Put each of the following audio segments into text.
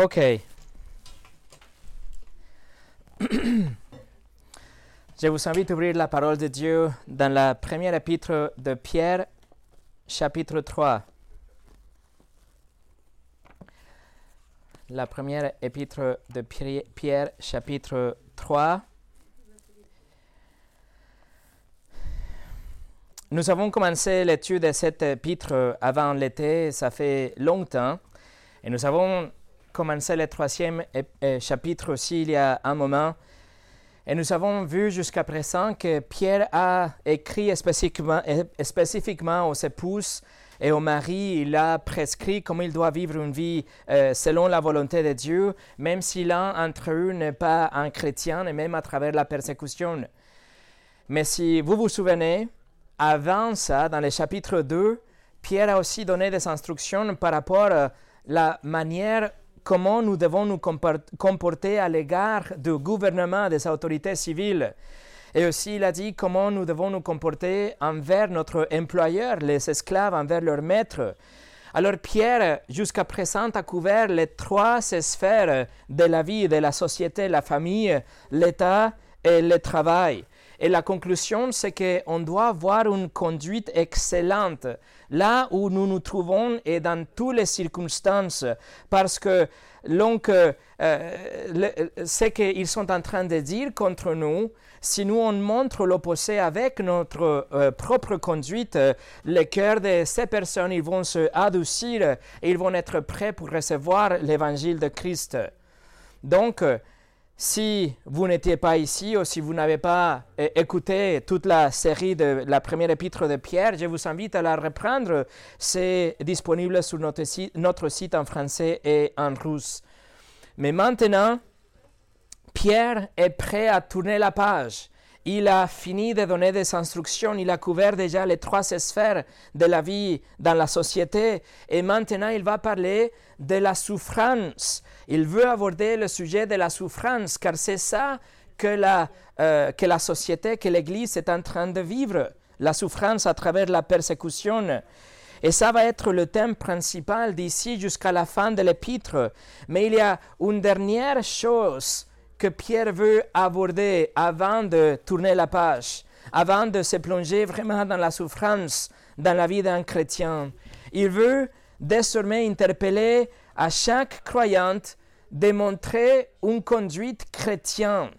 Ok. Je vous invite à ouvrir la parole de Dieu dans la première épître de Pierre, chapitre 3. La première épître de Pierre, chapitre 3. Nous avons commencé l'étude de cette épître avant l'été, ça fait longtemps, et nous avons commencé le troisième chapitre aussi il y a un moment. Et nous avons vu jusqu'à présent que Pierre a écrit spécifiquement, spécifiquement aux épouses et aux maris, il a prescrit comment il doit vivre une vie euh, selon la volonté de Dieu, même si l'un entre eux n'est pas un chrétien et même à travers la persécution. Mais si vous vous souvenez, avant ça, dans le chapitre 2, Pierre a aussi donné des instructions par rapport à la manière comment nous devons nous comporter à l'égard du gouvernement, des autorités civiles. Et aussi, il a dit comment nous devons nous comporter envers notre employeur, les esclaves, envers leur maître. Alors Pierre, jusqu'à présent, a couvert les trois sphères de la vie, de la société, la famille, l'État et le travail. Et la conclusion, c'est qu'on doit avoir une conduite excellente là où nous nous trouvons et dans toutes les circonstances, parce que donc, euh, ce qu'ils sont en train de dire contre nous, si nous on montre l'opposé avec notre euh, propre conduite, le cœur de ces personnes, ils vont se adoucir et ils vont être prêts pour recevoir l'évangile de Christ. Donc, si vous n'étiez pas ici ou si vous n'avez pas euh, écouté toute la série de la première épître de Pierre, je vous invite à la reprendre. C'est disponible sur notre site, notre site en français et en russe. Mais maintenant, Pierre est prêt à tourner la page. Il a fini de donner des instructions, il a couvert déjà les trois sphères de la vie dans la société et maintenant il va parler de la souffrance il veut aborder le sujet de la souffrance, car c'est ça que la, euh, que la société, que l'Église est en train de vivre, la souffrance à travers la persécution. Et ça va être le thème principal d'ici jusqu'à la fin de l'épître. Mais il y a une dernière chose que Pierre veut aborder avant de tourner la page, avant de se plonger vraiment dans la souffrance dans la vie d'un chrétien. Il veut désormais interpeller à chaque croyante démontrer une conduite chrétienne,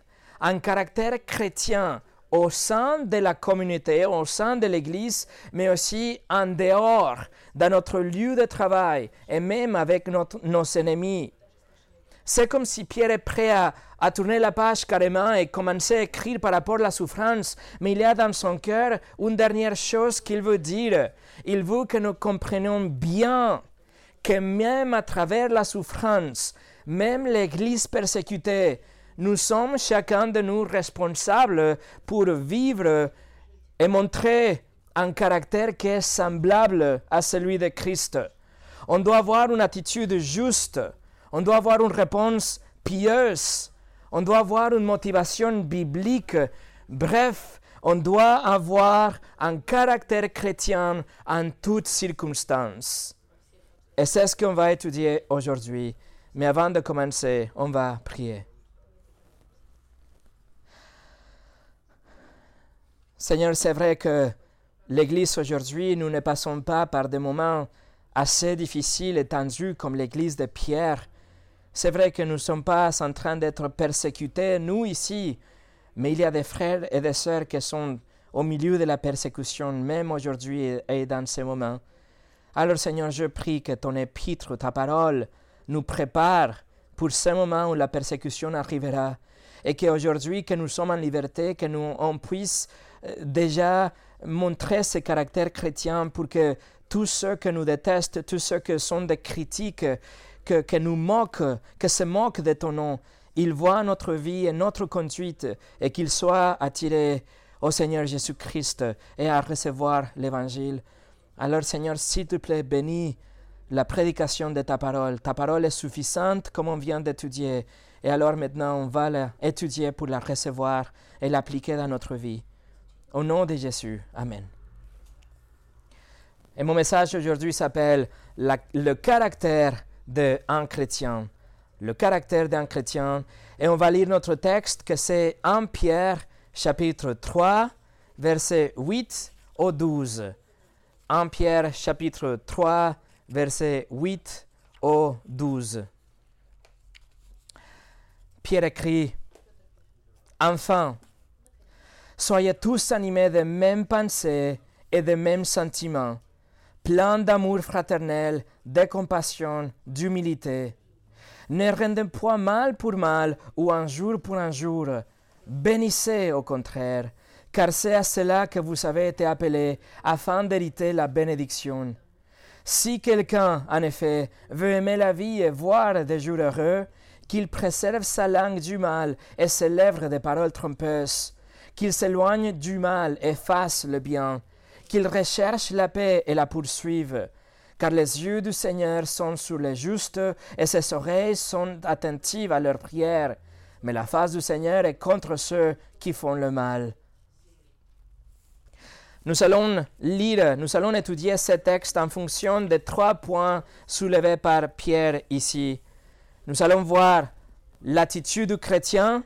un caractère chrétien au sein de la communauté, au sein de l'Église, mais aussi en dehors, dans notre lieu de travail et même avec nos ennemis. C'est comme si Pierre est prêt à, à, tourner la page carrément et commencer à écrire par rapport à la souffrance, mais il y a dans son cœur une dernière chose qu'il veut dire. Il veut que nous comprenions bien que même à travers la souffrance, même l'Église persécutée, nous sommes chacun de nous responsables pour vivre et montrer un caractère qui est semblable à celui de Christ. On doit avoir une attitude juste, on doit avoir une réponse pieuse, on doit avoir une motivation biblique. Bref, on doit avoir un caractère chrétien en toutes circonstances. Et c'est ce qu'on va étudier aujourd'hui. Mais avant de commencer, on va prier. Seigneur, c'est vrai que l'Église aujourd'hui, nous ne passons pas par des moments assez difficiles et tendus comme l'Église de Pierre. C'est vrai que nous ne sommes pas en train d'être persécutés, nous ici, mais il y a des frères et des sœurs qui sont au milieu de la persécution, même aujourd'hui et dans ces moments. Alors Seigneur, je prie que ton épître, ta parole, nous prépare pour ce moment où la persécution arrivera et qu'aujourd'hui que nous sommes en liberté, que nous on puisse euh, déjà montrer ce caractère chrétien pour que tous ceux que nous détestent, tous ceux qui sont des critiques, que, nous moquent, que se moquent de ton nom, ils voient notre vie et notre conduite et qu'ils soient attirés au Seigneur Jésus-Christ et à recevoir l'Évangile. Alors Seigneur, s'il te plaît, bénis la prédication de ta parole. Ta parole est suffisante comme on vient d'étudier. Et alors maintenant, on va l'étudier pour la recevoir et l'appliquer dans notre vie. Au nom de Jésus. Amen. Et mon message aujourd'hui s'appelle le caractère d'un chrétien. le caractère d'un chrétien. Et on va lire notre texte que c'est 1 Pierre chapitre 3, verset 8 au 12. 1 Pierre chapitre 3, verset 8 au 12. Pierre écrit, Enfin, soyez tous animés de mêmes pensées et des mêmes sentiments, pleins d'amour fraternel, de compassion, d'humilité. Ne rendez point mal pour mal ou un jour pour un jour. Bénissez au contraire, car c'est à cela que vous avez été appelés, afin d'hériter la bénédiction. Si quelqu'un, en effet, veut aimer la vie et voir des jours heureux, qu'il préserve sa langue du mal et ses lèvres des paroles trompeuses, qu'il s'éloigne du mal et fasse le bien, qu'il recherche la paix et la poursuive, car les yeux du Seigneur sont sur les justes et ses oreilles sont attentives à leurs prières, mais la face du Seigneur est contre ceux qui font le mal. Nous allons lire, nous allons étudier ce texte en fonction des trois points soulevés par Pierre ici. Nous allons voir l'attitude du chrétien,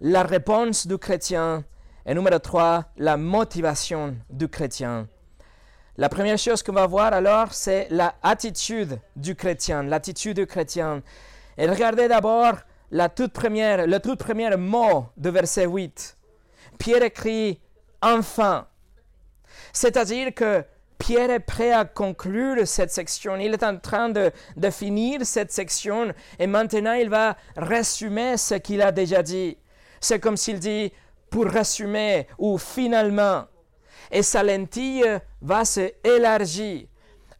la réponse du chrétien et numéro trois, la motivation du chrétien. La première chose qu'on va voir alors, c'est l'attitude du chrétien, l'attitude du chrétien. Et regardez d'abord la toute première, le tout premier mot de verset 8. Pierre écrit enfin. C'est-à-dire que Pierre est prêt à conclure cette section. Il est en train de, de finir cette section et maintenant il va résumer ce qu'il a déjà dit. C'est comme s'il dit pour résumer ou finalement. Et sa lentille va se élargir.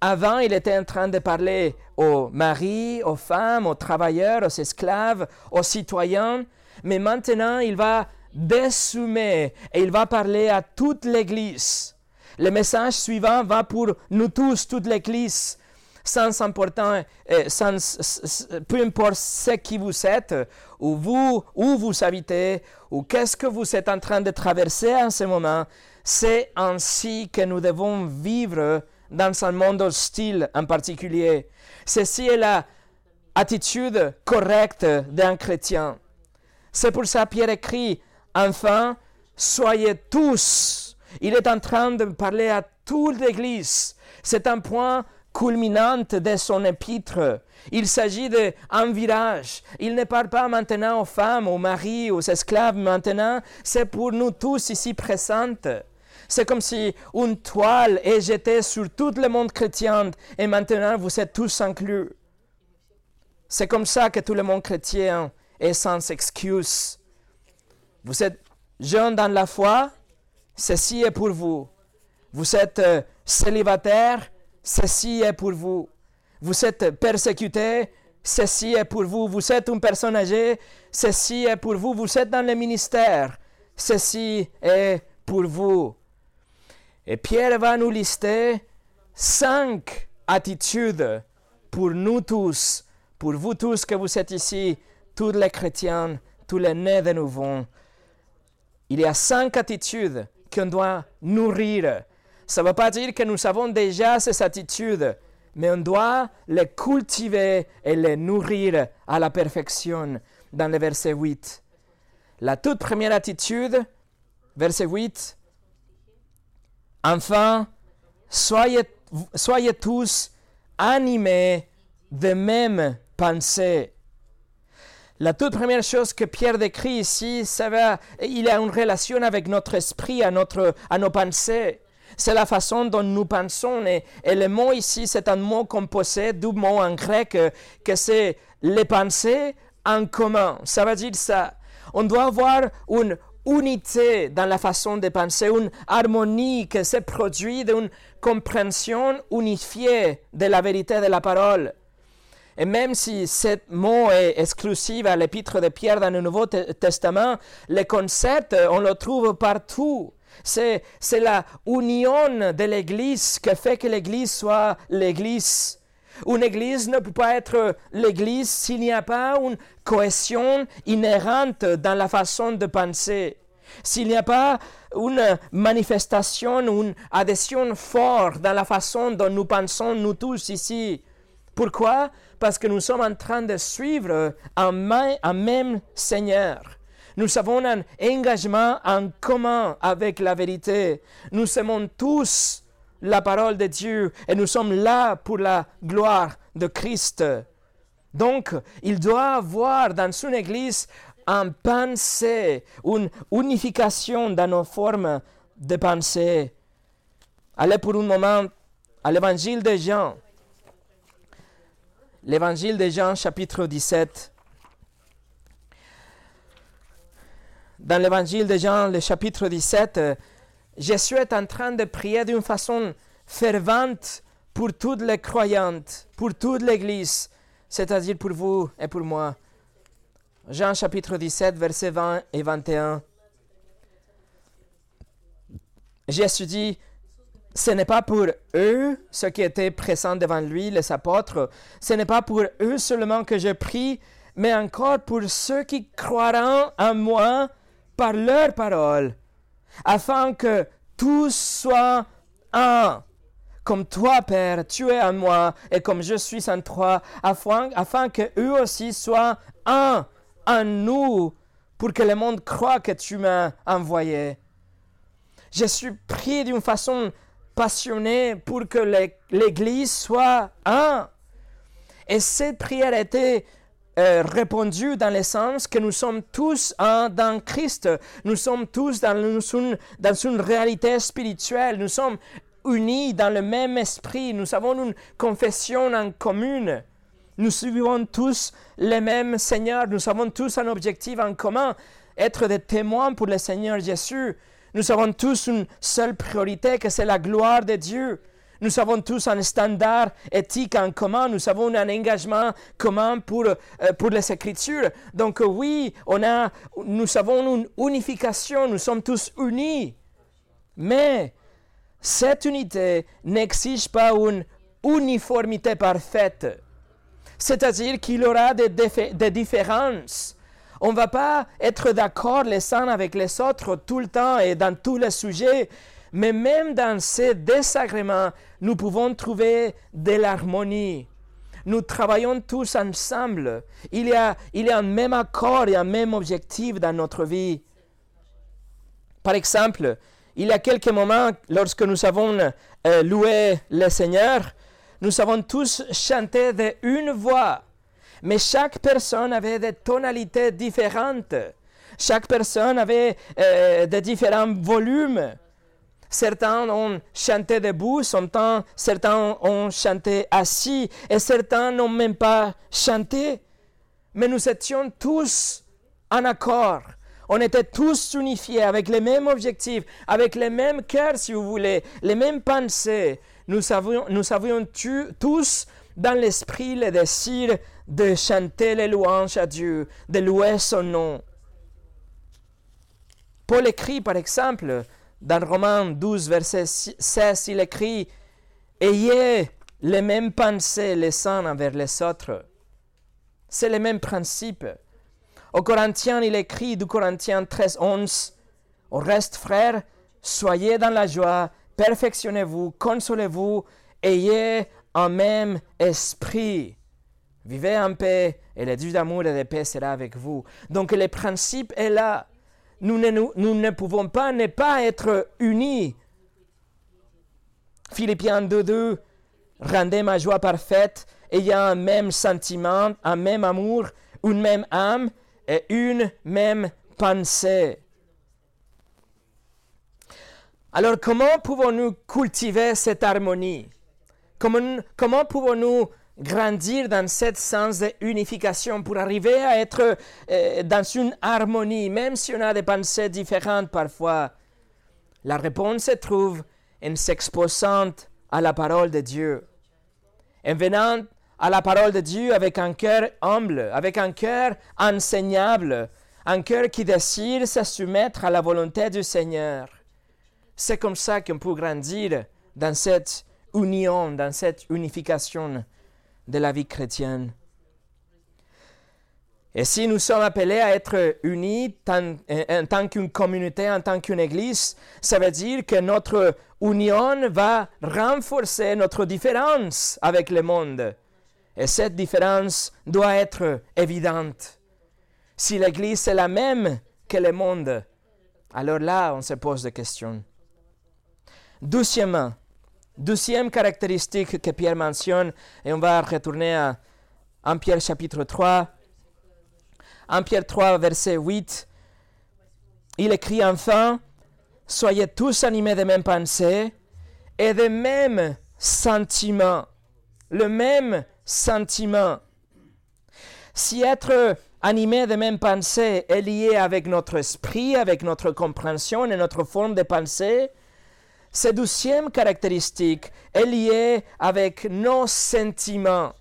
Avant, il était en train de parler aux maris, aux femmes, aux travailleurs, aux esclaves, aux citoyens, mais maintenant il va dessoumer et il va parler à toute l'Église. Le message suivant va pour nous tous, toute l'Église, sans important, euh, sans, peu importe ce qui vous êtes, ou vous, où vous habitez, ou qu'est-ce que vous êtes en train de traverser en ce moment, c'est ainsi que nous devons vivre dans un monde hostile en particulier. Ceci est la attitude correcte d'un chrétien. C'est pour ça Pierre écrit, enfin, soyez tous. Il est en train de parler à toute l'Église. C'est un point culminant de son épître. Il s'agit d'un virage. Il ne parle pas maintenant aux femmes, aux maris, aux esclaves. Maintenant, c'est pour nous tous ici présentes. C'est comme si une toile est jetée sur tout le monde chrétien et maintenant vous êtes tous inclus. C'est comme ça que tout le monde chrétien est sans excuse. Vous êtes jeune dans la foi, ceci est pour vous. Vous êtes euh, célibataire, ceci est pour vous. Vous êtes persécuté, ceci est pour vous. Vous êtes une personne âgée, ceci est pour vous. Vous êtes dans le ministère, ceci est pour vous. Et Pierre va nous lister cinq attitudes pour nous tous, pour vous tous que vous êtes ici, tous les chrétiens, tous les nés de nouveau. Il y a cinq attitudes qu'on doit nourrir. Ça ne veut pas dire que nous avons déjà ces attitudes, mais on doit les cultiver et les nourrir à la perfection dans le verset 8. La toute première attitude, verset 8, Enfin, soyez, soyez tous animés de même pensée. La toute première chose que Pierre décrit ici, c'est il a une relation avec notre esprit, à, notre, à nos pensées. C'est la façon dont nous pensons. Et, le mot ici, c'est un mot composé du mot en grec que c'est les pensées en commun. Ça veut dire ça. On doit avoir une unité dans la façon de penser, une harmonie qui se produit d'une compréhension unifiée de la vérité de la parole. Et même si ce mot est exclusif à l'épître de Pierre dans le Nouveau Testament, le concept, on le trouve partout. C'est, c'est la union de l'Église qui fait que l'Église soit l'Église. Une église ne peut pas être l'église s'il n'y a pas une cohésion inhérente dans la façon de penser. S'il n'y a pas une manifestation, une adhésion forte dans la façon dont nous pensons, nous tous ici, Pourquoi? Parce que nous sommes en train de suivre un, même Seigneur. Nous avons un engagement en commun avec la vérité. Nous aimons tous la parole de Dieu et nous sommes là pour la gloire de Christ. Donc, il doit avoir dans son Église un pensée, une unification dans nos formes de pensée. Allez pour un moment à l'évangile de Jean. L'évangile de Jean, chapitre 17. Dans l'évangile de Jean, le chapitre 17, Jésus est en train de prier d'une façon fervente pour toutes les croyantes, pour toute l'Église, c'est-à-dire pour vous et pour moi. Jean chapitre 17, versets 20 et 21. Jésus dit, ce n'est pas pour eux, ceux qui étaient présents devant lui, les apôtres, ce n'est pas pour eux seulement que je prie, mais encore pour ceux qui croiront en moi par leur parole, afin que tous soient un. Comme toi, Père, tu es en moi, et comme je suis en toi, afin, afin que eux aussi soient un en nous, pour que le monde croit que tu m'as envoyé. Je suis pris d'une façon passionné pour que l'Église soit un. Et cette prière été euh, répondue dans le sens que nous sommes tous dans Christ. Nous sommes tous dans une, dans une réalité spirituelle. Nous sommes unis dans le même esprit. Nous avons une confession en commune. Nous suivons tous le même Seigneur. Nous avons tous un objectif en commun, être des témoins pour le Seigneur Jésus. Nous avons tous une seule priorité, que c'est la gloire de Dieu. Nous avons tous un standard éthique en commun, nous avons un engagement commun pour, euh, pour les Écritures. Donc oui, on a, nous avons une unification, nous sommes tous unis. Mais cette unité n'exige pas une uniformité parfaite. C'est-à-dire qu'il y aura des différences on ne va pas être d'accord les uns avec les autres tout le temps et dans tous les sujets, mais même dans ces désagréments, nous pouvons trouver de l'harmonie. Nous travaillons tous ensemble. Il y, a, il y a un même accord et un même objectif dans notre vie. Par exemple, il y a quelques moments, lorsque nous avons euh, loué le Seigneur, nous avons tous chanté d'une voix mais chaque personne avait des tonalités différentes. Chaque personne avait euh, des différents volumes. Certains ont chanté debout, certains ont chanté assis, et certains n'ont même pas chanté. Mais nous étions tous en accord. On était tous unifiés avec les mêmes objectifs, avec les mêmes cœurs, si vous voulez, les mêmes pensées. Nous avions, nous avions tous dans l'esprit le désir de chanter les louanges à Dieu, de louer son nom. Paul écrit par exemple dans Romains 12, verset 16, il écrit Ayez les mêmes pensées les uns envers les autres. C'est le même principe. Au Corinthiens, il écrit du Corinthiens 13, 11 Au reste, frères, soyez dans la joie, perfectionnez-vous, consolez-vous, ayez un même esprit. Vivez en paix et le Dieu d'amour et de paix sera avec vous. Donc le principe est là. Nous ne, nous, ne pouvons pas ne pas être unis. Philippiens 2.2, rendez ma joie parfaite, ayant un même sentiment, un même amour, une même âme et une même pensée. Alors comment pouvons-nous cultiver cette harmonie? Comment, comment pouvons-nous grandir dans ce sens d'unification pour arriver à être euh, dans une harmonie, même si on a des pensées différentes parfois. La réponse se trouve en s'exposant à la parole de Dieu, en venant à la parole de Dieu avec un cœur humble, avec un cœur enseignable, un cœur qui désire se soumettre à la volonté du Seigneur. C'est comme ça qu'on peut grandir dans cette union, dans cette unification de la vie chrétienne. Et si nous sommes appelés à être unis en tant qu'une communauté, en tant qu'une église, ça veut dire que notre union va renforcer notre différence avec le monde. Et cette différence doit être évidente. Si l'Église est la même que le monde, alors là, on se pose des questions. Douzièmement, douzième caractéristique que Pierre mentionne, et on va retourner à 1 Pierre chapitre 3. 1 Pierre 3, verset 8. Il écrit enfin, Soyez tous animés de même pensée et de même sentiment. Le même sentiment. Si être animé de même pensée est lié avec notre esprit, avec notre compréhension et notre forme de pensée, cette douzième caractéristique est liée avec nos sentiments.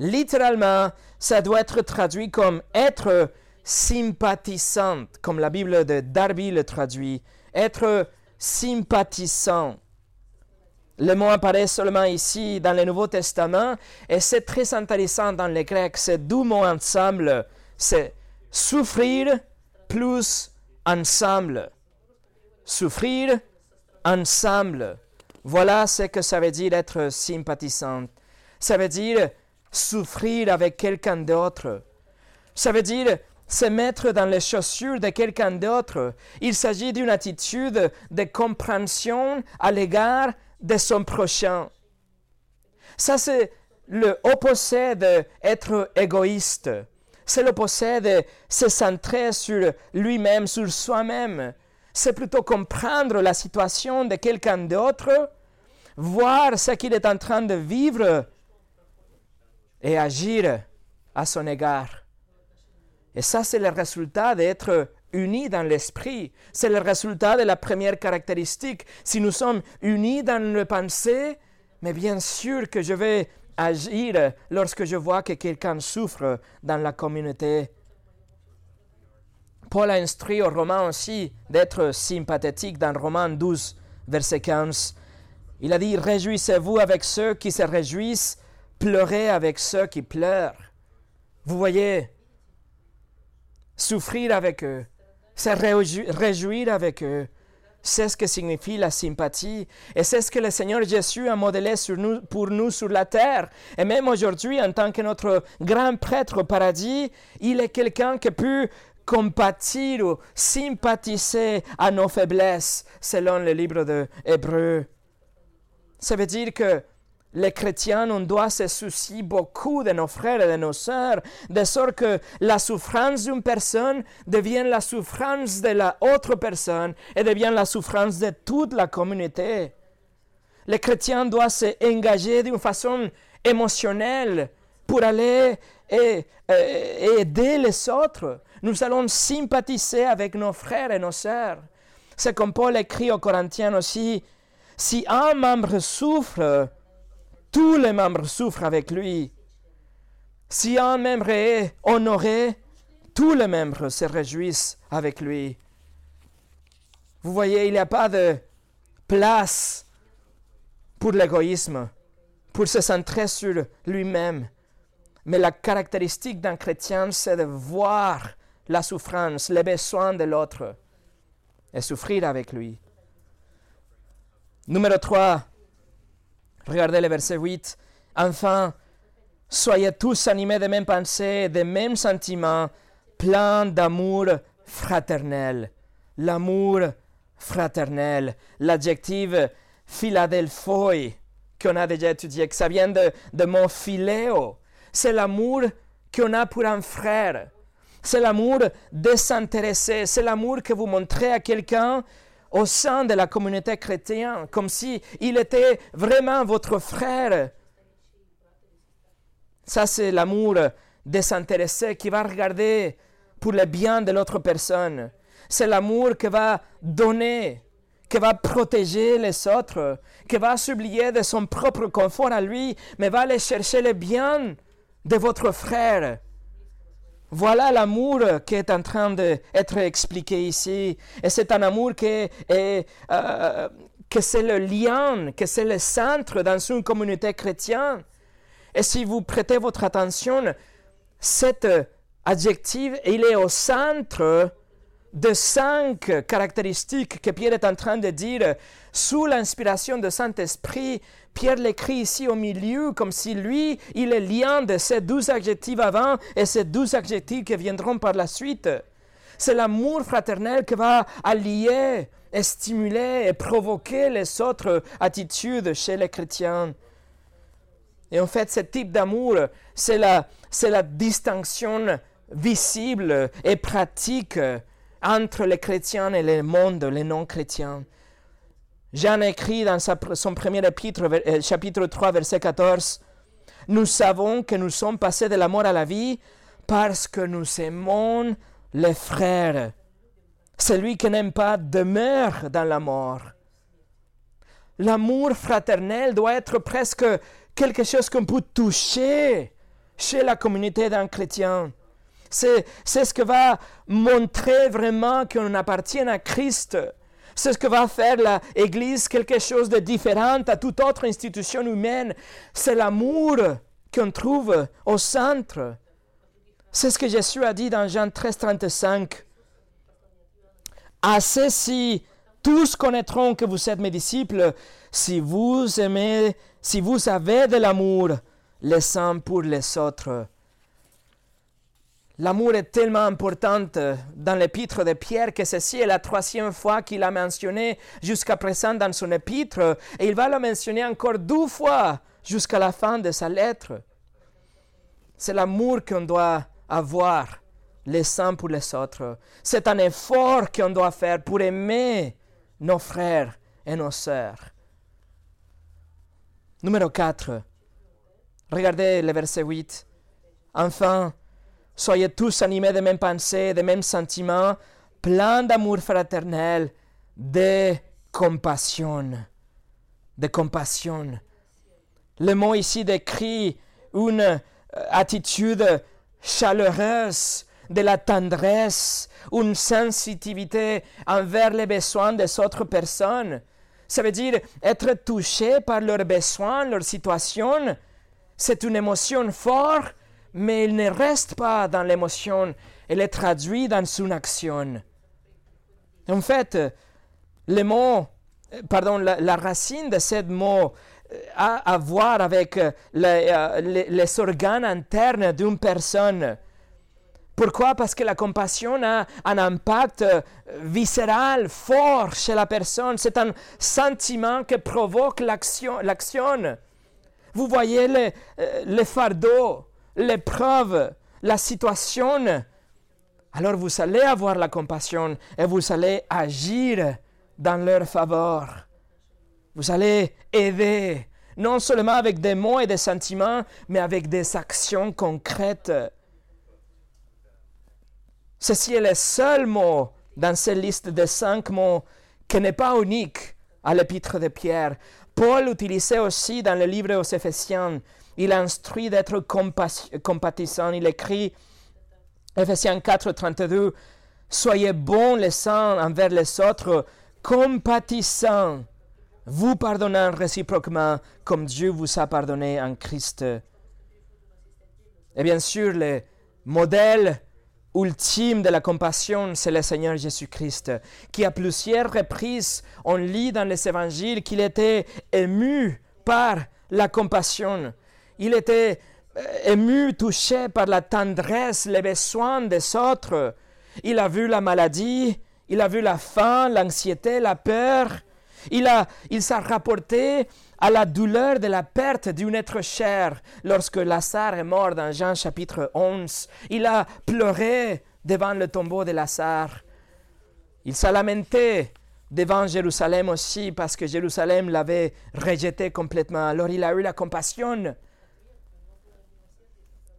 Littéralement, ça doit être traduit comme être sympathisant, comme la Bible de Darby le traduit. Être sympathisant. Le mot apparaît seulement ici dans le Nouveau Testament et c'est très intéressant dans le grec. Ces deux mots ensemble, c'est souffrir plus ensemble. Souffrir ensemble. Voilà ce que ça veut dire être sympathisant. Ça veut dire souffrir avec quelqu'un d'autre. Ça veut dire se mettre dans les chaussures de quelqu'un d'autre. Il s'agit d'une attitude de compréhension à l'égard de son prochain. Ça, c'est le opposé d'être égoïste. C'est l'opposé de se centrer sur lui-même, sur soi-même. C'est plutôt comprendre la situation de quelqu'un d'autre, voir ce qu'il est en train de vivre et agir à son égard. Et ça, c'est le résultat d'être unis dans l'esprit. C'est le résultat de la première caractéristique. Si nous sommes unis dans le pensée, mais bien sûr que je vais agir lorsque je vois que quelqu'un souffre dans la communauté. Paul a instruit aux Romains aussi d'être sympathétique dans Romains 12, verset 15. Il a dit, Réjouissez-vous avec ceux qui se réjouissent, pleurez avec ceux qui pleurent. Vous voyez, souffrir avec eux, se réjouir avec eux, c'est ce que signifie la sympathie. Et c'est ce que le Seigneur Jésus a nous, pour nous sur la terre. Et même aujourd'hui, en tant que notre grand prêtre au paradis, il est quelqu'un qui peut compatir ou sympathiser à nos faiblesses, selon le livre de Hébreu. Ça veut dire que les chrétiens, on doit se soucier beaucoup de nos frères et de nos sœurs, de sorte que la souffrance d'une personne devienne la souffrance de la autre personne et devienne la souffrance de toute la communauté. Les chrétiens doivent s'engager d'une façon émotionnelle pour aller et aider les autres. Nous allons sympathiser avec nos frères et nos sœurs. C'est comme Paul écrit aux Corinthiens aussi, si un membre souffre, tous les membres souffrent avec lui. Si un membre est honoré, tous les membres se réjouissent avec lui. Vous voyez, il n'y a pas de place pour l'égoïsme, pour se centrer sur lui-même. Mais la caractéristique d'un chrétien, c'est de voir la souffrance, les besoins de l'autre et souffrir avec lui. Numéro 3, Regardez le verset 8. Enfin, soyez tous animés de mêmes pensées, des mêmes sentiments, pleins d'amour fraternel. L'amour fraternel, l'adjectif Philadelphoi qu'on a déjà étudié, que ça vient de, de mon philéo. C'est l'amour qu'on a pour un frère. C'est l'amour désintéressé. C'est l'amour que vous montrez à quelqu'un au sein de la communauté chrétienne, comme si il était vraiment votre frère. Ça, c'est l'amour désintéressé qui va regarder pour le bien de l'autre personne. C'est l'amour qui va donner, qui va protéger les autres, qui va s'oublier de son propre confort à lui, mais va aller chercher le bien de votre frère. Voilà l'amour qui est en train d'être expliqué ici. Et c'est un amour qui est, euh, que c'est le lien, que c'est le centre dans une communauté chrétienne. Et si vous prêtez votre attention, cet adjectif, il est au centre de cinq caractéristiques que Pierre est en train de dire sous l'inspiration du Saint-Esprit. Pierre l'écrit ici au milieu comme si lui, il est lien de ces douze adjectifs avant et ces douze adjectifs qui viendront par la suite. C'est l'amour fraternel qui va allier et stimuler et provoquer les autres attitudes chez les chrétiens. Et en fait, ce type d'amour, c'est la, c'est la distinction visible et pratique entre les chrétiens et le monde, les non-chrétiens. Jean écrit dans son premier épître, euh, chapitre 3, verset 14, Nous savons que nous sommes passés de la mort à la vie parce que nous aimons les frères. Celui qui n'aime pas demeure dans la mort. L'amour fraternel doit être presque quelque chose qu'on peut toucher chez la communauté d'un chrétien. C'est, c'est ce que va montrer vraiment qu'on appartient à Christ. C'est ce que va faire l'Église quelque chose de différent à toute autre institution humaine. C'est l'amour qu'on trouve au centre. C'est ce que Jésus a dit dans Jean 13, 35. À ceci, tous connaîtront que vous êtes mes disciples si vous aimez, si vous avez de l'amour les uns pour les autres. L'amour est tellement important dans l'épître de Pierre que ceci est la troisième fois qu'il a mentionné jusqu'à présent dans son épître et il va le mentionner encore deux fois jusqu'à la fin de sa lettre. C'est l'amour qu'on doit avoir les uns pour les autres. C'est un effort qu'on doit faire pour aimer nos frères et nos sœurs. Numéro 4. Regardez le verset 8. Enfin, soyez tous animés de mêmes pensées, de mêmes sentiments, pleins d'amour fraternel, de compassion. De compassion. Le mot ici décrit une euh, attitude chaleureuse, de la tendresse, une sensibilité envers les besoins des autres personnes. Ça veut dire être touché par leurs besoins, leur situation. C'est une émotion forte, mais il ne reste pas dans l'émotion, elle est traduite dans son action. En fait, le mot, pardon, la, racine de ce mot euh, a à voir avec euh, les, les organes internes d'une personne. Pourquoi? Parce que la compassion a un impact euh, viscéral fort chez la personne. C'est un sentiment qui provoque l'action. Vous voyez les, euh, les fardeaux, l'épreuve, la situation. Alors vous allez avoir la compassion et vous allez agir dans leur faveur. Vous allez aider, non seulement avec des mots et des sentiments, mais avec des actions concrètes. Ceci est le seul mot dans cette liste de cinq mots qui n'est pas unique à l'épître de Pierre. Paul utilisait aussi dans le livre aux Éphésiens. Il instruit d'être compatissant. Il écrit, Éphésiens 4, 32, Soyez bons les uns envers les autres, compatissants, vous pardonnant réciproquement comme Dieu vous a pardonné en Christ. Et bien sûr, le modèle ultime de la compassion, c'est le Seigneur Jésus-Christ, qui à plusieurs reprises, on lit dans les évangiles qu'il était ému par la compassion. Il était euh, ému, touché par la tendresse, les besoins des autres. Il a vu la maladie, il a vu la faim, l'anxiété, la peur. Il, a, il s'est rapporté à la douleur de la perte d'un être cher lorsque Lazare est mort dans Jean chapitre 11. Il a pleuré devant le tombeau de Lazare. Il s'est lamenté devant Jérusalem aussi parce que Jérusalem l'avait rejeté complètement. Alors il a eu la compassion.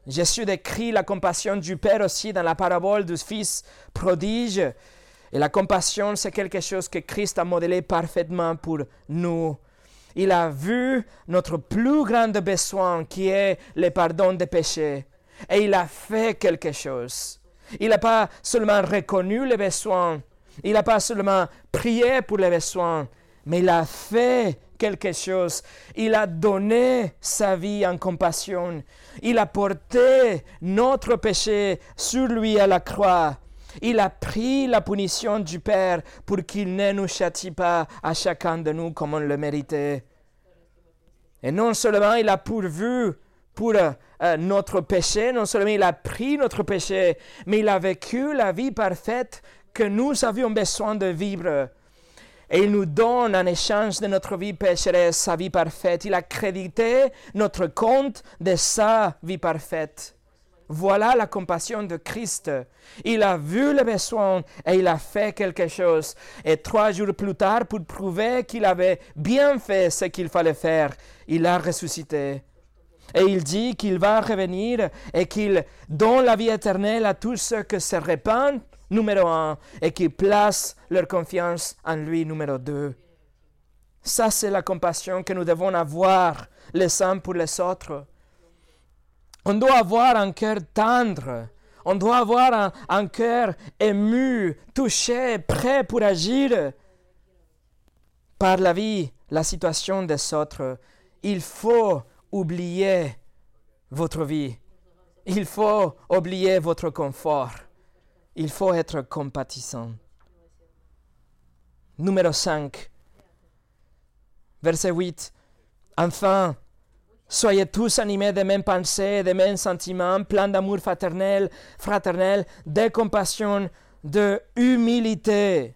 Jésus décrit la compassion du Père aussi dans la parabole du Fils prodige. Et la compassion, c'est quelque chose que Christ a modélé parfaitement pour nous. Il a vu notre plus grand besoin qui est le pardon des péchés. Et il a fait quelque chose. Il n'a pas seulement reconnu les besoins, il n'a pas seulement prié pour les besoins, mais il a fait quelque chose. Il a donné sa vie en compassion. Il a porté notre péché sur lui à la croix. Il a pris la punition du Père pour qu'il ne nous châtie pas à chacun de nous comme on le méritait. Et non seulement il a pourvu pour euh, notre péché, non seulement il a pris notre péché, mais il a vécu la vie parfaite que nous avions besoin de vivre. Et il nous donne en échange de notre vie pécheresse sa vie parfaite. Il a crédité notre compte de sa vie parfaite. Voilà la compassion de Christ. Il a vu le besoin et il a fait quelque chose. Et trois jours plus tard, pour prouver qu'il avait bien fait ce qu'il fallait faire, il a ressuscité. Et il dit qu'il va revenir et qu'il donne la vie éternelle à tous ceux qui se répandent, numéro un, et qui placent leur confiance en lui, numéro deux. Ça, c'est la compassion que nous devons avoir les uns pour les autres. On doit avoir un cœur tendre. On doit avoir un, cœur ému, touché, prêt pour agir par la vie, la situation des autres. Il faut oublier votre vie. Il faut oublier votre confort. Il faut être compatissant. Numéro 5, verset 8. Enfin, Soyez tous animés des mêmes pensées, des mêmes sentiments, pleins d'amour fraternel, fraternel, de compassion, de humilité.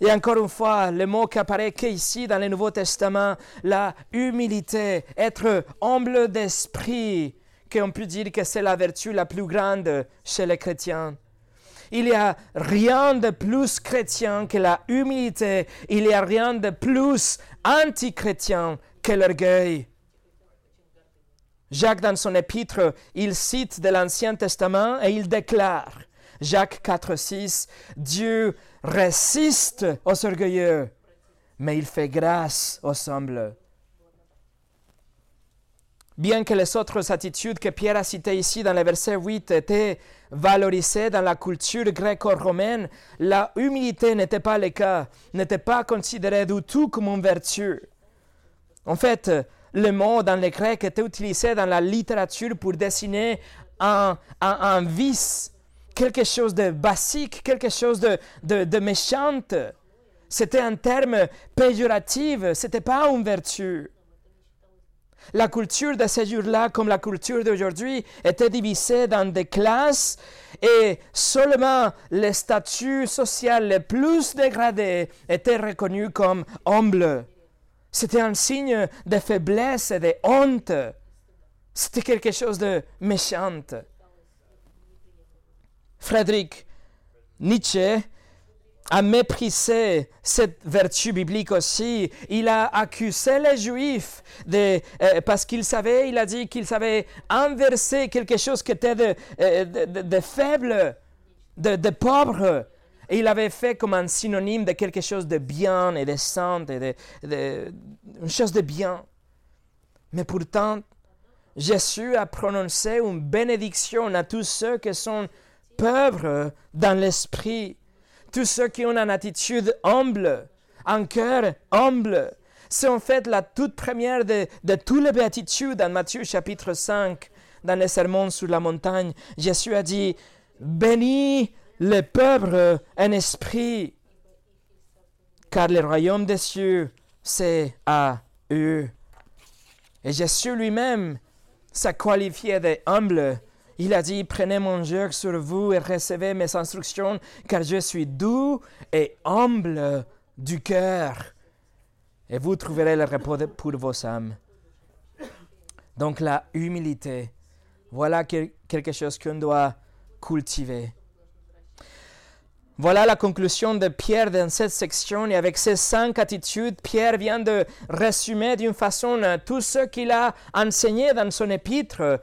Et encore une fois, le mot qui apparaît qu'ici dans le Nouveau Testament, la humilité, être humble d'esprit, qu'on peut dire que c'est la vertu la plus grande chez les chrétiens. Il n'y a rien de plus chrétien que la humilité. Il n'y a rien de plus anti-chrétien que l'orgueil. Jacques, dans son épître, il cite de l'Ancien Testament et il déclare, Jacques 4, 6, Dieu résiste aux orgueilleux, mais il fait grâce aux humbles. Bien que les autres attitudes que Pierre a citées ici dans le verset 8 étaient valorisées dans la culture gréco-romaine, la humilité n'était pas le cas, n'était pas considérée du tout comme une vertu. En fait, le mot dans le grec était utilisé dans la littérature pour dessiner un, un, vice, quelque chose de basique, quelque chose de, de, de méchant. C'était un terme péjoratif, ce n'était pas une vertu. La culture de ces jours-là, comme la culture d'aujourd'hui, était divisée dans des classes et seulement les statuts sociaux les plus dégradés étaient reconnus comme humbles. C'était un signe de faiblesse et de honte. C'était quelque chose de méchant. Frédéric Nietzsche a méprisé cette vertu biblique aussi. Il a accusé les Juifs de, euh, parce qu'il savait, il a dit qu'il savait inverser quelque chose qui était de, euh, de, faible, de, de pauvre et il avait fait comme un synonyme de quelque chose de bien et de saint, et de, une chose de bien. Mais pourtant, Jésus a prononcé une bénédiction à tous ceux qui sont pauvres dans l'esprit, tous ceux qui ont une attitude humble, un cœur humble. C'est en fait la toute première de, de toutes les béatitudes dans Matthieu chapitre 5, dans les sermons sur la montagne. Jésus a dit, bénis les pauvres en esprit, car le royaume des cieux, c'est à eux. Et Jésus lui-même s'est qualifié de humble. Il a dit, prenez mon joug sur vous et recevez mes instructions, car je suis doux et humble du cœur. Et vous trouverez le repos pour vos âmes. Donc la humilité, voilà quelque chose qu'on doit cultiver. Voilà la conclusion de Pierre dans cette section et avec ces cinq attitudes, Pierre vient de résumer d'une façon euh, tout ce qu'il a enseigné dans son épître.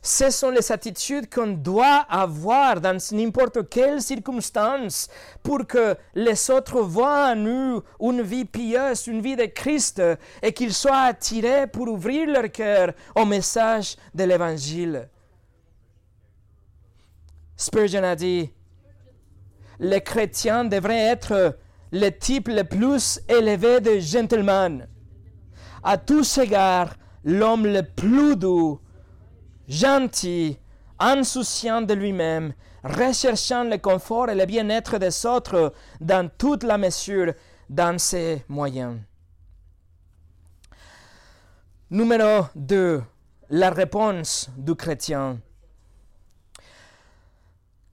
Ce sont les attitudes qu'on doit avoir dans n'importe quelle circonstance pour que les autres voient en nous une vie pieuse, une vie de Christ et qu'ils soient attirés pour ouvrir leur cœur au message de l'Évangile. Spurgeon a dit, les chrétiens devraient être le type le plus élevé de gentleman. À tous égards, l'homme le plus doux, gentil, insouciant de lui-même, recherchant le confort et le bien-être des autres dans toute la mesure dans ses moyens. Numéro 2. La réponse du chrétien.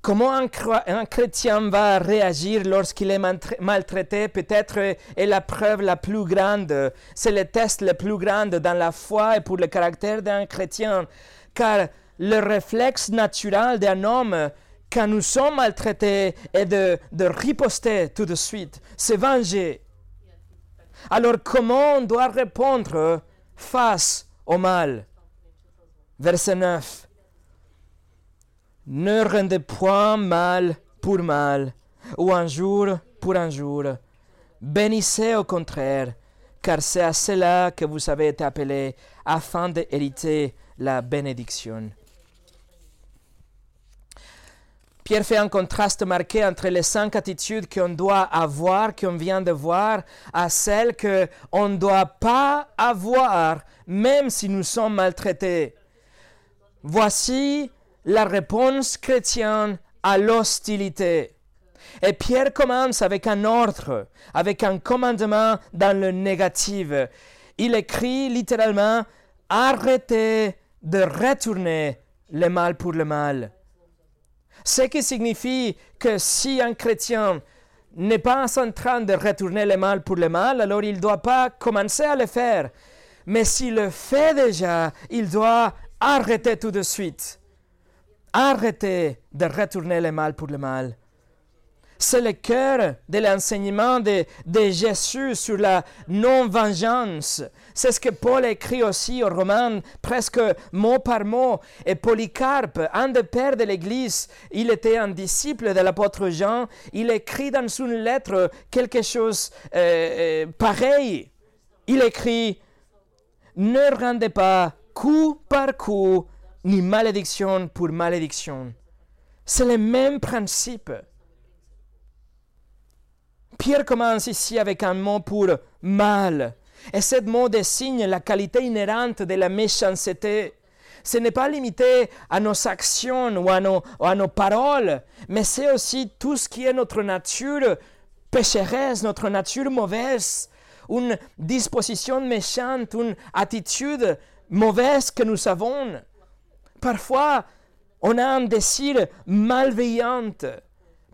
Comment un, chrétien va réagir lorsqu'il est maltraité? Peut-être est la preuve la plus grande, c'est le test le plus grand dans la foi et pour le caractère d'un chrétien. Car le réflexe naturel d'un homme, quand nous sommes maltraités, est de, de riposter tout de suite, se venger. Alors comment on doit répondre face au mal? Verset 9. Ne rendez point mal pour mal, ou un jour pour un jour. Bénissez au contraire, car c'est à cela que vous avez été appelés, afin d'hériter la bénédiction. Pierre fait un contraste marqué entre les cinq attitudes qu'on doit avoir, qu'on vient de voir, à celles qu'on ne doit pas avoir, même si nous sommes maltraités. Voici la réponse chrétienne à l'hostilité. Et Pierre commence avec un ordre, avec un commandement dans le négatif. Il écrit littéralement Arrêtez de retourner le mal pour le mal. Ce qui signifie que si un chrétien n'est pas en train de retourner le mal pour le mal, alors il ne doit pas commencer à le faire. Mais s'il le fait déjà, il doit arrêter tout de suite. Arrêter de retourner le mal pour le mal. C'est le cœur de l'enseignement de, Jésus sur la non-vengeance. C'est ce que Paul écrit aussi aux Romains, presque mot par mot. Et Polycarpe, un des pères de l'Église, il était un disciple de l'apôtre Jean, il écrit dans une lettre quelque chose euh, euh, pareil. Il écrit, ne rendez pas coup par coup, ni malédiction pour malédiction. C'est le même principe. Pierre commence ici avec un mot pour mal. Et ce mot désigne la qualité inhérente de la méchanceté. Ce n'est pas limité à nos actions ou à nos, paroles, mais c'est aussi tout ce qui est notre nature pécheresse, notre nature mauvaise, une disposition méchante, une attitude mauvaise que nous avons. Parfois, on a un désir malveillant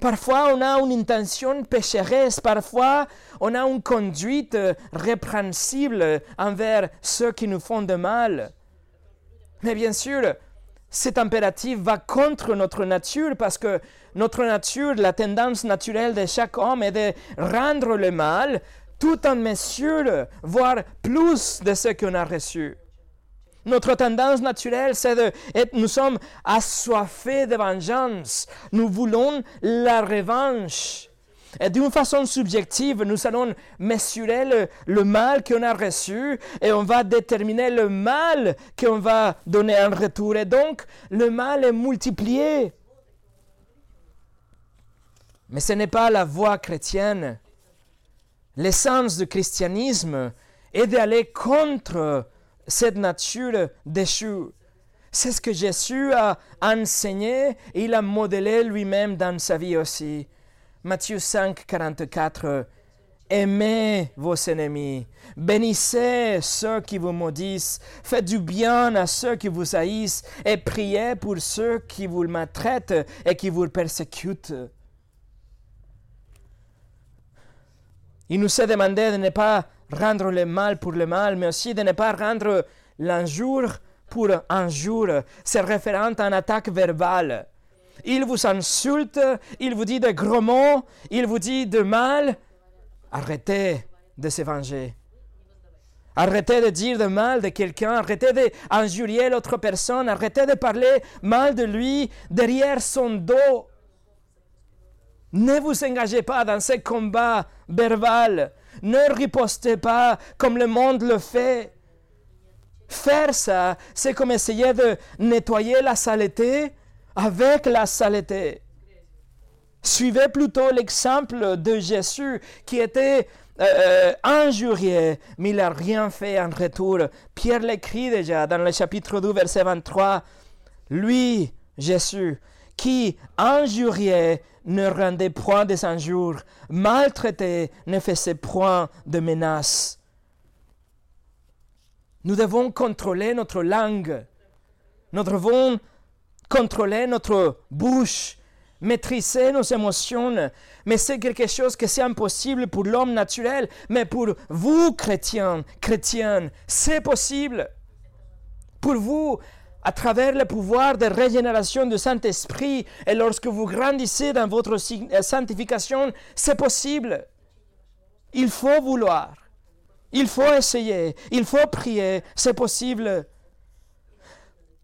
Parfois, on a une intention pécheresse, parfois, on a une conduite répréhensible envers ceux qui nous font de mal. Mais bien sûr, cet impératif va contre notre nature parce que notre nature, la tendance naturelle de chaque homme est de rendre le mal tout en mesure, voire plus de ce qu'on a reçu. Notre tendance naturelle, c'est de nous sommes assoiffés de vengeance. Nous voulons la revanche. Et d'une façon subjective, nous allons mesurer le, mal qu'on a reçu et on va déterminer le mal qu'on va donner en retour. Et donc, le mal est multiplié. Mais ce n'est pas la voie chrétienne. L'essence du christianisme est d'aller contre cette nature déchue. C'est ce que Jésus a enseigné et il a modélé lui-même dans sa vie aussi. Matthieu 5, 44. Aimez vos ennemis, bénissez ceux qui vous maudissent, faites du bien à ceux qui vous haïssent et priez pour ceux qui vous maltraitent et qui vous persécutent. Il nous est demandé de ne pas rendre le mal pour le mal, mais aussi de ne pas rendre l'injure pour injure. C'est référent à une attaque verbale. Il vous insulte, il vous dit de gros mots, il vous dit de mal. Arrêtez de se venger. Arrêtez de dire de mal de quelqu'un, arrêtez d'injurier l'autre personne, arrêtez de parler mal de lui derrière son dos. Ne vous engagez pas dans ce combat verbal ne ripostez pas comme le monde le fait. Faire ça, c'est comme essayer de nettoyer la saleté avec la saleté. Suivez plutôt l'exemple de Jésus qui était euh, euh, injurié, mais il n'a rien fait en retour. Pierre l'écrit déjà dans le chapitre 2, verset 23. Lui, Jésus, qui injuriait ne rendait point des injures, maltraité ne faisait point de menaces. Nous devons contrôler notre langue. Nous devons contrôler notre bouche, maîtriser nos émotions. Mais c'est quelque chose que c'est impossible pour l'homme naturel. Mais pour vous, chrétiens, chrétiennes, c'est possible. Pour vous, à travers le pouvoir de régénération du Saint-Esprit, et lorsque vous grandissez dans votre euh, sanctification, c'est possible. Il faut vouloir. Il faut essayer. Il faut prier. C'est possible.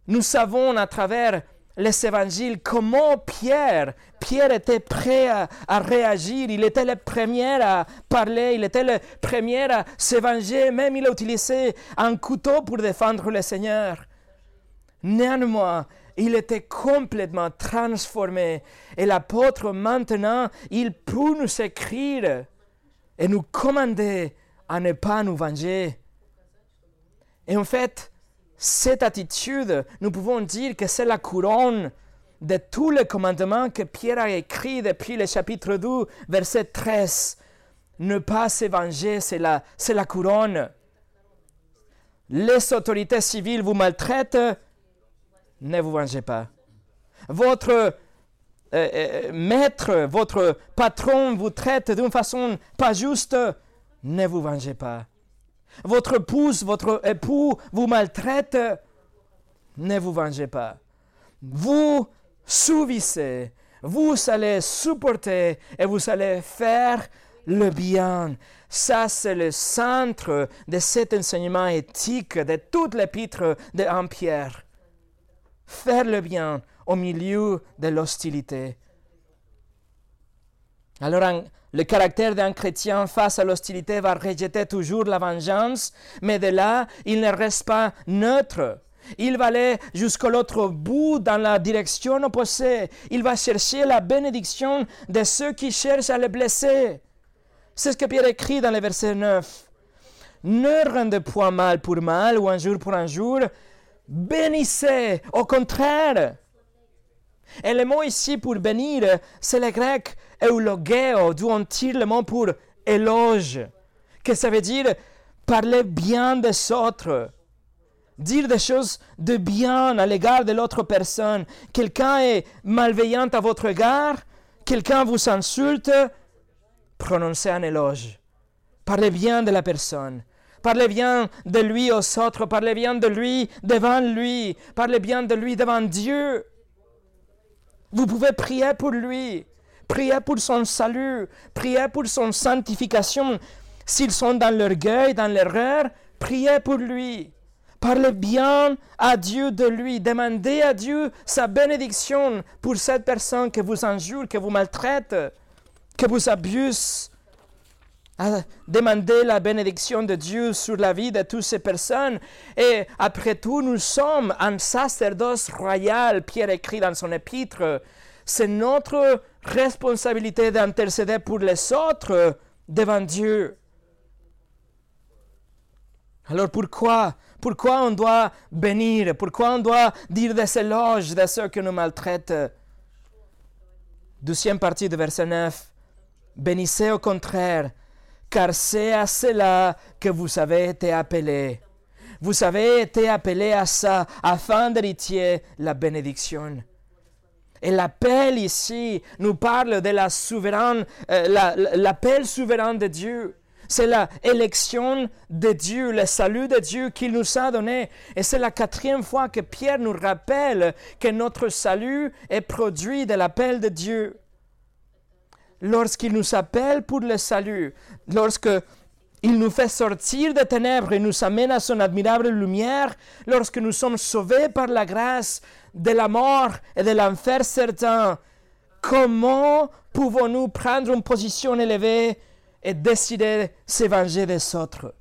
Nous savons à travers les évangiles comment Pierre, Pierre était prêt à, à, réagir, il était le premier à parler, il était le premier à s'évanger, même il a utilisé un couteau pour défendre le Seigneur. Néanmoins, il était complètement transformé et l'apôtre maintenant, il peut nous écrire et nous commander à ne pas nous venger. Et en fait, cette attitude, nous pouvons dire que c'est la couronne de tous les commandements que Pierre a écrit depuis le chapitre 2, verset 13. Ne pas se venger, c'est la, c'est la couronne. Les autorités civiles vous maltraitent, ne vous vengez pas. Votre euh, euh, maître, votre patron vous traite d'une façon pas juste, ne vous vengez pas. Votre épouse, votre époux vous maltraite, ne vous vengez pas. Vous subissez, vous allez supporter et vous allez faire le bien. Ça, c'est le centre de cet enseignement éthique de toute l'épître de Pierre faire le bien au milieu de l'hostilité. Alors, le caractère d'un chrétien face à l'hostilité va rejeter toujours la vengeance, mais de là, il ne reste pas neutre. Il va aller jusqu'à l'autre bout dans la direction opposée. Il va chercher la bénédiction de ceux qui cherchent à le blesser. C'est ce que Pierre écrit dans le verset 9. Ne rendez point mal pour mal ou un jour pour un jour, bénissez, au contraire. Et le mot ici pour bénir, c'est le grec eulogeo, d'où on tire le mot pour éloge, que ça veut dire parler bien des autres, dire des choses de bien à l'égard de l'autre personne. Quelqu'un est malveillant à votre égard, quelqu'un vous insulte, prononcez un éloge. Parlez bien de la personne. Parlez bien de lui aux autres, parlez bien de lui devant lui, parlez bien de lui devant Dieu. Vous pouvez prier pour lui, prier pour son salut, prier pour son sanctification. S'ils sont dans l'orgueil, dans l'erreur, priez pour lui. Parlez bien à Dieu de lui. Demandez à Dieu sa bénédiction pour cette personne que vous injure, que vous maltraite, que vous abuse à demander la bénédiction de Dieu sur la vie de toutes ces personnes. Et après tout, nous sommes un sacerdoce royal, Pierre écrit dans son épître. C'est notre responsabilité d'intercéder pour les autres devant Dieu. Alors pourquoi Pourquoi on doit bénir? Pourquoi on doit dire des éloges de ceux qui nous maltraitent? Deuxième partie de verset 9. Bénissez au contraire car c'est à cela que vous avez été appelés. Vous avez été appelés à ça afin d'hériter la bénédiction. Et l'appel ici nous parle de la souveraine, euh, l'appel souverain de Dieu. C'est la de Dieu, le salut de Dieu qu'il nous a donné. Et c'est la quatrième fois que Pierre nous rappelle que notre salut est produit de l'appel de Dieu lorsqu'il nous appelle pour le salut, lorsque il nous fait sortir des ténèbres et nous amène à son admirable lumière, lorsque nous sommes sauvés par la grâce de la mort et de l'enfer certain, comment pouvons-nous prendre une position élevée et décider de s'évanger des autres?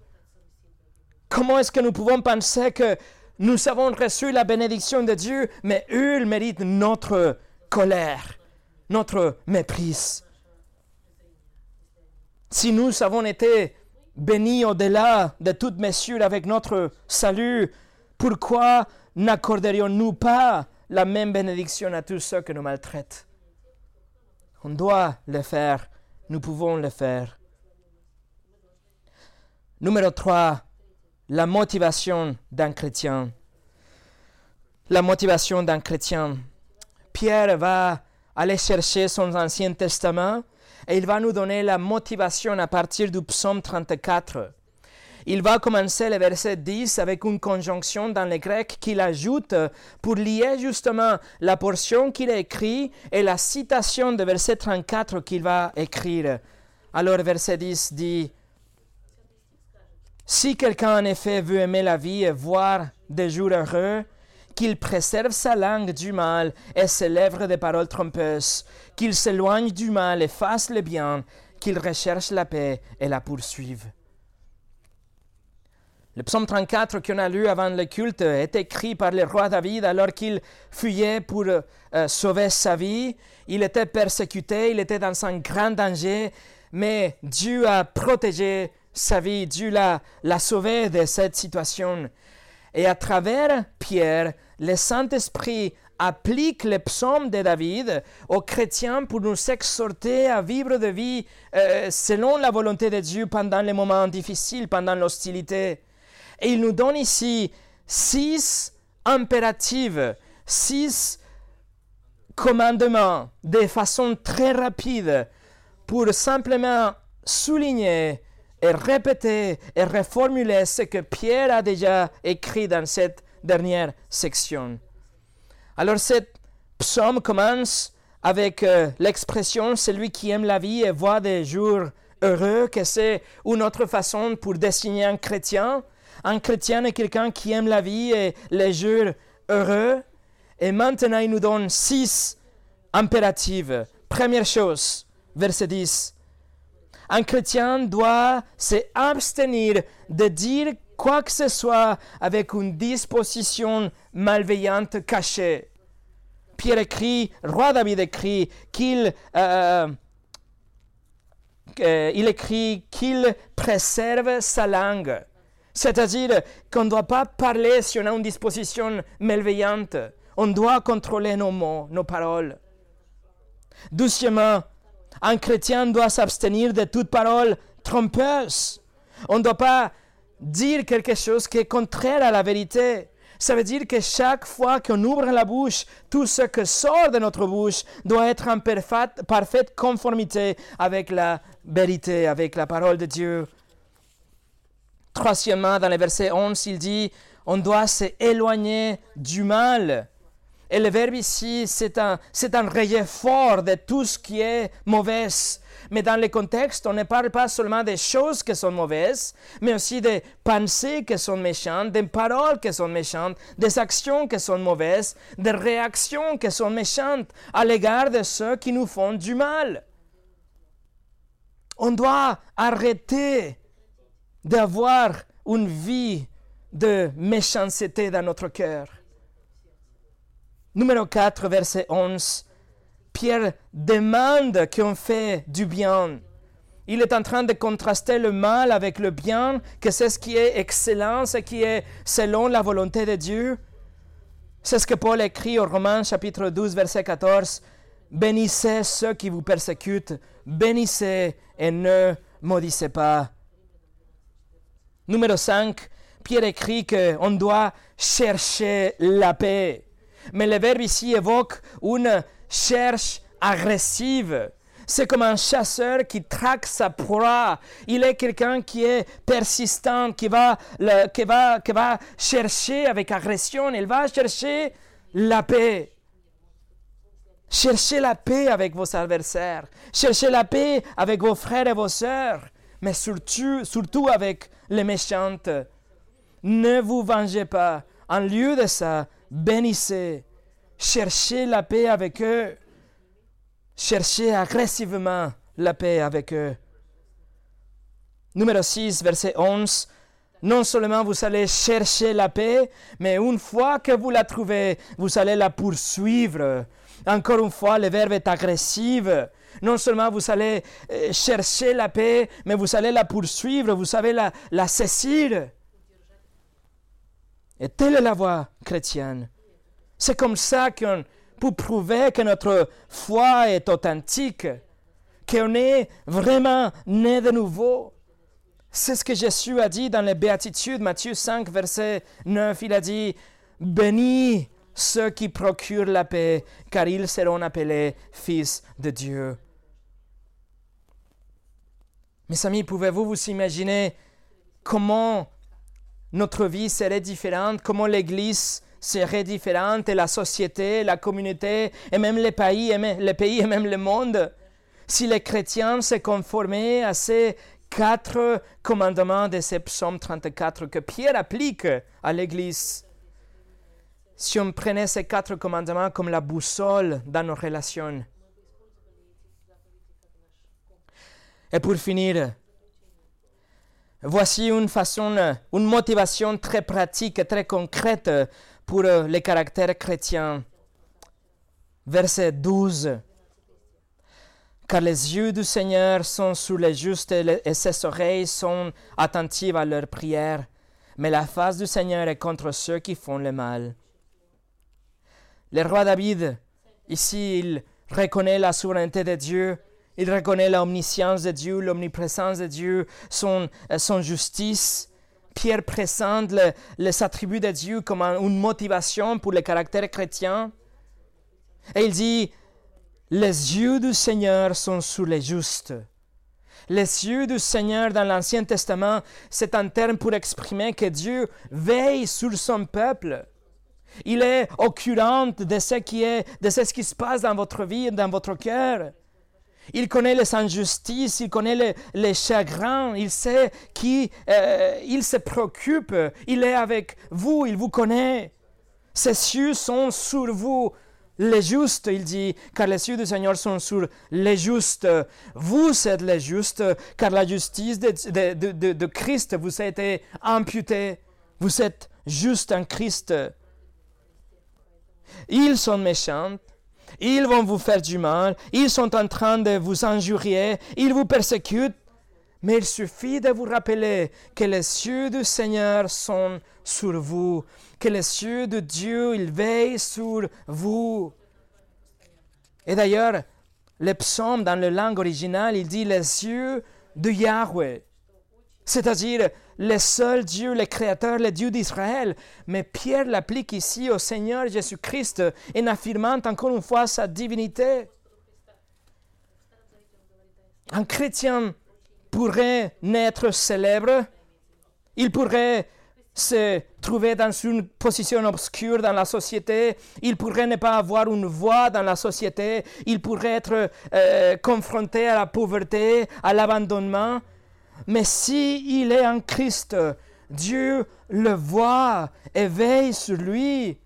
Comment est-ce que nous pouvons penser que nous avons reçu la bénédiction de Dieu, mais eux, méritent notre colère, notre méprise? Si nous avons été bénis au-delà de toute mesure avec notre salut, pourquoi n'accorderions-nous pas la même bénédiction à tous ceux qui nous maltraitent? On doit le faire, nous pouvons le faire. Numéro 3, la motivation d'un chrétien. La motivation d'un chrétien. Pierre va aller chercher son Ancien Testament et il va nous donner la motivation à partir du psaume 34. Il va commencer le verset 10 avec une conjonction dans le grec qu'il ajoute pour lier justement la portion qu'il a écrite et la citation de verset 34 qu'il va écrire. Alors verset 10 dit, Si quelqu'un en effet veut aimer la vie et voir des jours heureux, qu'il préserve sa langue du mal et ses lèvres des paroles trompeuses, qu'il s'éloigne du mal et fasse le bien, qu'il recherche la paix et la poursuive. Le psaume 34 qu'on a lu avant le culte est écrit par le roi David alors qu'il fuyait pour euh, sauver sa vie. Il était persécuté, il était dans un grand danger, mais Dieu a protégé sa vie, Dieu l'a, l'a sauvé de cette situation. Et à travers Pierre, le Saint-Esprit applique les psaumes de David aux chrétiens pour nous exhorter à vivre de vie euh, selon la volonté de Dieu pendant les moments difficiles, pendant l'hostilité. Et il nous donne ici six impératifs, six commandements de façon très rapide pour simplement souligner et répéter et reformuler ce que Pierre a déjà écrit dans cette dernière section. Alors cet psaume commence avec euh, l'expression celui qui aime la vie et voit des jours heureux, que c'est une autre façon pour désigner un chrétien. Un chrétien est quelqu'un qui aime la vie et les jours heureux. Et maintenant, il nous donne six impératifs. Première chose, verset 10. Un chrétien doit s'abstenir de dire quoi que ce soit avec une disposition malveillante cachée. Pierre écrit, roi David écrit qu'il euh, euh, il écrit qu'il préserve sa langue. C'est-à-dire qu'on ne doit pas parler si on a une disposition malveillante. On doit contrôler nos mots, nos paroles. Doucement, un chrétien doit s'abstenir de toute parole trompeuse. On ne doit pas dire quelque chose qui est contraire à la vérité. Ça veut dire que chaque fois qu'on ouvre la bouche, tout ce qui sort de notre bouche doit être en parfaite conformité avec la vérité, avec la parole de Dieu. Troisièmement, dans le verset 11, il dit, on doit s'éloigner du mal. Et le verbe ici, c'est un, c'est un rayon fort de tout ce qui est mauvais. Mais dans le contexte, on ne parle pas seulement des choses qui sont mauvaises, mais aussi des pensées qui sont méchantes, des paroles qui sont méchantes, des actions qui sont mauvaises, des réactions qui sont méchantes à l'égard de ceux qui nous font du mal. On doit arrêter d'avoir une vie de méchanceté dans notre cœur. Numéro 4, verset 11. Pierre demande qu'on fait du bien. Il est en train de contraster le mal avec le bien, que c'est ce qui est excellent, ce qui est selon la volonté de Dieu. C'est ce que Paul écrit au Romains chapitre 12, verset 14. Bénissez ceux qui vous persécutent, bénissez et ne maudissez pas. Numéro 5, Pierre écrit qu'on doit chercher la paix. Mais le verbe ici évoque une cherche agressive. C'est comme un chasseur qui traque sa proie. Il est quelqu'un qui est persistant, qui va, qui, va, qui va chercher avec agression. Il va chercher la paix. Cherchez la paix avec vos adversaires. Cherchez la paix avec vos frères et vos sœurs. Mais surtout, surtout avec les méchantes. Ne vous vengez pas. En lieu de ça, bénissez, cherchez la paix avec eux, cherchez agressivement la paix avec eux. Numéro 6, verset 11. Non seulement vous allez chercher la paix, mais une fois que vous la trouvez, vous allez la poursuivre. Encore une fois, le verbe est agressif. Non seulement vous allez euh, chercher la paix, mais vous allez la poursuivre, vous savez la, la saisir. Et telle est la voie chrétienne. C'est comme ça qu'on peut prouver que notre foi est authentique, qu'on est vraiment né de nouveau. C'est ce que Jésus a dit dans les Béatitudes, Matthieu 5, verset 9. Il a dit, Bénis ceux qui procurent la paix, car ils seront appelés fils de Dieu. Mes amis, pouvez-vous vous imaginer comment notre vie serait différente, comment l'Église serait différente, et la société, la communauté, et même les pays, et même, les pays, et même le monde, si les chrétiens se conformaient à ces quatre commandements de ce psaume 34 que Pierre applique à l'Église. Si on prenait ces quatre commandements comme la boussole dans nos relations. Et pour finir, voici une façon, une motivation très pratique très concrète pour les caractères chrétiens. Verset 12 car les yeux du Seigneur sont sur les justes et ses oreilles sont attentives à leurs prières, mais la face du Seigneur est contre ceux qui font le mal. Le roi David, ici, il reconnaît la souveraineté de Dieu, il reconnaît l'omniscience de Dieu, l'omniprésence de Dieu, son, son justice. Pierre présente les attributs de Dieu comme une motivation pour le caractère chrétien. Et il dit, les yeux du Seigneur sont sur les justes. Les yeux du Seigneur dans l'Ancien Testament, c'est un terme pour exprimer que Dieu veille sur son peuple. Il est au courant de ce qui est, de ce qui se passe dans votre vie, dans votre cœur. Il connaît les injustices, il connaît les, chagrins, il sait qui euh, il se préoccupe, il est avec vous, il vous connaît. Ses yeux sont sur vous les justes, il dit, car les yeux du Seigneur sont sur les justes. Vous êtes les justes, car la justice de, de, Christ vous a été imputée. Vous êtes juste en Christ. Ils sont méchants, ils vont vous faire du mal, ils sont en train de vous injurier, ils vous persécutent. Mais il suffit de vous rappeler que les yeux du Seigneur sont sur vous que les yeux de Dieu, il veille sur vous. Et d'ailleurs, le psaume dans la langue originale, il dit les yeux de Yahweh, c'est-à-dire le seul Dieu, le Créateur, le Dieu d'Israël. Mais Pierre l'applique ici au Seigneur Jésus-Christ en affirmant encore une fois sa divinité. Un chrétien pourrait naître célèbre, il pourrait se trouver dans une position obscure dans la société, il pourrait ne pas avoir une voix dans la société, il pourrait être euh, confronté à la pauvreté, à l'abandonnement. Mais si il est en Christ, Dieu le voit et veille sur lui.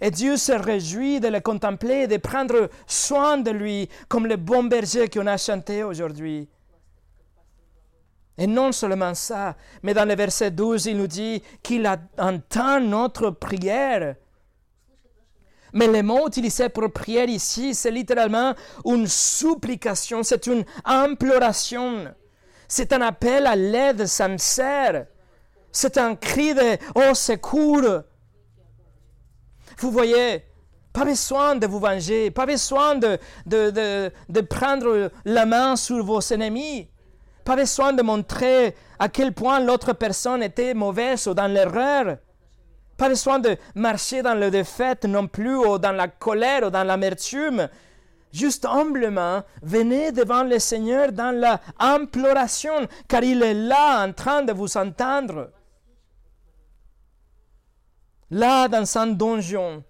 Et Dieu se réjouit de le contempler, de prendre soin de lui, comme le bon berger qu'on a chanté aujourd'hui. Et non seulement ça, mais dans le verset 12, il nous dit qu'il entend notre prière. Mais le mot utilisé pour prière ici, c'est littéralement une supplication, c'est une imploration. C'est un appel à l'aide sincère. C'est un cri de Oh secours. Vous voyez, pas besoin de vous venger, pas besoin de, de, de prendre la main sur vos ennemis. Pas besoin de montrer à quel point l'autre personne était mauvaise ou dans l'erreur. Pas besoin de marcher dans le défaite non plus, ou dans la colère, ou dans l'amertume. Juste humblement, venez devant le Seigneur dans la imploration, car il est là en train de vous entendre. Là, dans son donjon,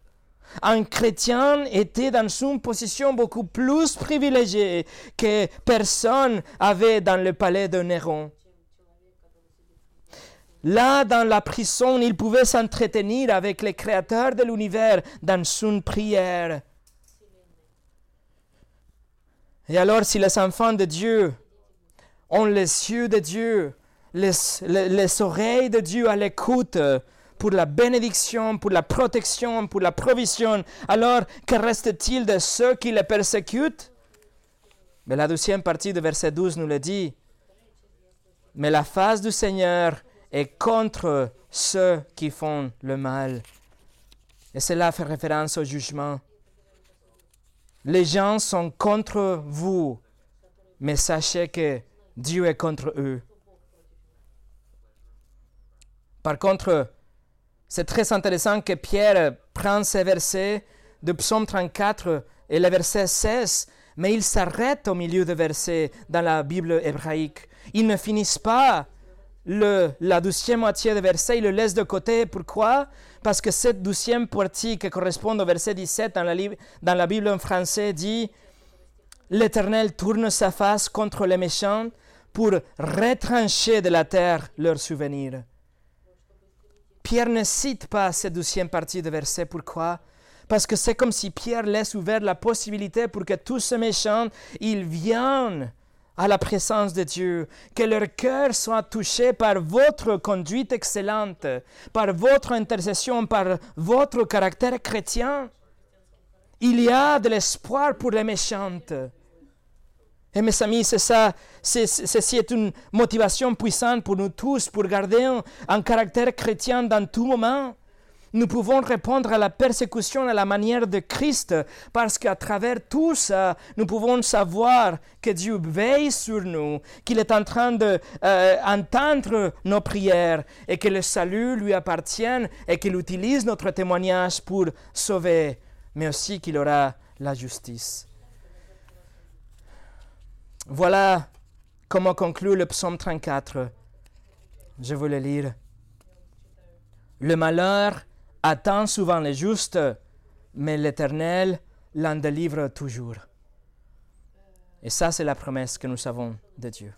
un chrétien était dans une position beaucoup plus privilégiée que personne avait dans le palais de Néron. Là, dans la prison, il pouvait s'entretenir avec le Créateur de l'univers dans une prière. Et alors, si les enfants de Dieu ont les yeux de Dieu, les, les oreilles de Dieu à l'écoute, pour la bénédiction, pour la protection, pour la provision, alors que reste-t-il de ceux qui les persécutent? Mais la deuxième partie de verset 12 nous le dit. Mais la face du Seigneur est contre ceux qui font le mal. Et cela fait référence au jugement. Les gens sont contre vous, mais sachez que Dieu est contre eux. Par contre, c'est très intéressant que Pierre prenne ces versets de Psaume 34 et le verset 16, mais il s'arrête au milieu des versets dans la Bible hébraïque. Ils ne finissent pas la douzième moitié du verset, il le laisse de côté. Pourquoi? Parce que cette douzième partie qui correspond au verset 17 dans la, dans la Bible en français dit L'Éternel tourne sa face contre les méchants pour retrancher de la terre leurs souvenirs. Pierre ne cite pas cette douzième partie du verset. Pourquoi? Parce que c'est comme si Pierre laisse ouverte la possibilité pour que tous ces méchants, ils viennent à la présence de Dieu, que leur cœur soit touché par votre conduite excellente, par votre intercession, par votre caractère chrétien. Il y a de l'espoir pour les méchantes. Et mes amis, c'est ça, ceci est une motivation puissante pour nous tous, pour garder un caractère chrétien dans tout moment nous pouvons répondre à la persécution à la manière de Christ parce qu'à travers tout ça, nous pouvons savoir que Dieu veille sur nous, qu'il est en train d'entendre euh, nos prières et que le salut lui appartient et qu'il utilise notre témoignage pour sauver, mais aussi qu'il aura la justice. Voilà comment conclut le psaume 34. Je veux le lire. Le malheur attend souvent les justes, mais l'Éternel l'en délivre toujours. Et ça, c'est la promesse que nous avons de Dieu.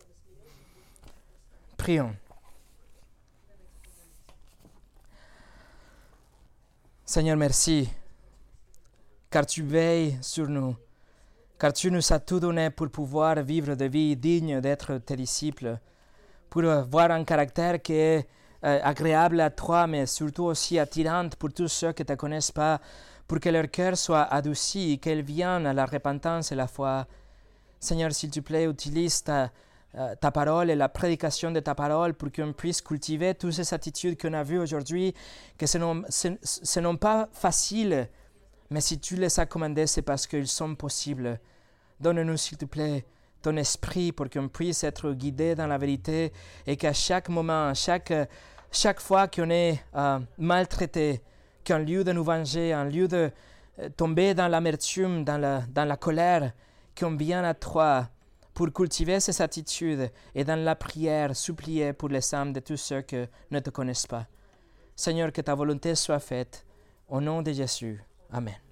Prions. Seigneur, merci, car tu veilles sur nous, car tu nous as tout donné pour pouvoir vivre de vie digne d'être tes disciples, pour avoir un caractère qui est euh, agréable à toi, mais surtout aussi attirante pour tous ceux qui ne te connaissent pas, pour que leur cœur soit adouci, qu'elles viennent à la repentance et la foi. Seigneur, s'il te plaît, utilise ta, euh, ta parole et la prédication de ta parole pour qu'on puisse cultiver toutes ces attitudes qu'on a vues aujourd'hui, que ce n'est pas facile, mais si tu les as commandées, c'est parce qu'ils sont possibles. Donne-nous, s'il te plaît, ton esprit pour qu'on puisse être guidé dans la vérité et qu'à chaque moment, à chaque chaque fois qu'on est euh, maltraité, qu'en lieu de nous venger, en lieu de euh, tomber dans l'amertume, dans la, dans la colère, qu'on vienne à toi pour cultiver ces attitudes et dans la prière supplier pour les âmes de tous ceux qui ne te connaissent pas. Seigneur, que ta volonté soit faite. Au nom de Jésus. Amen.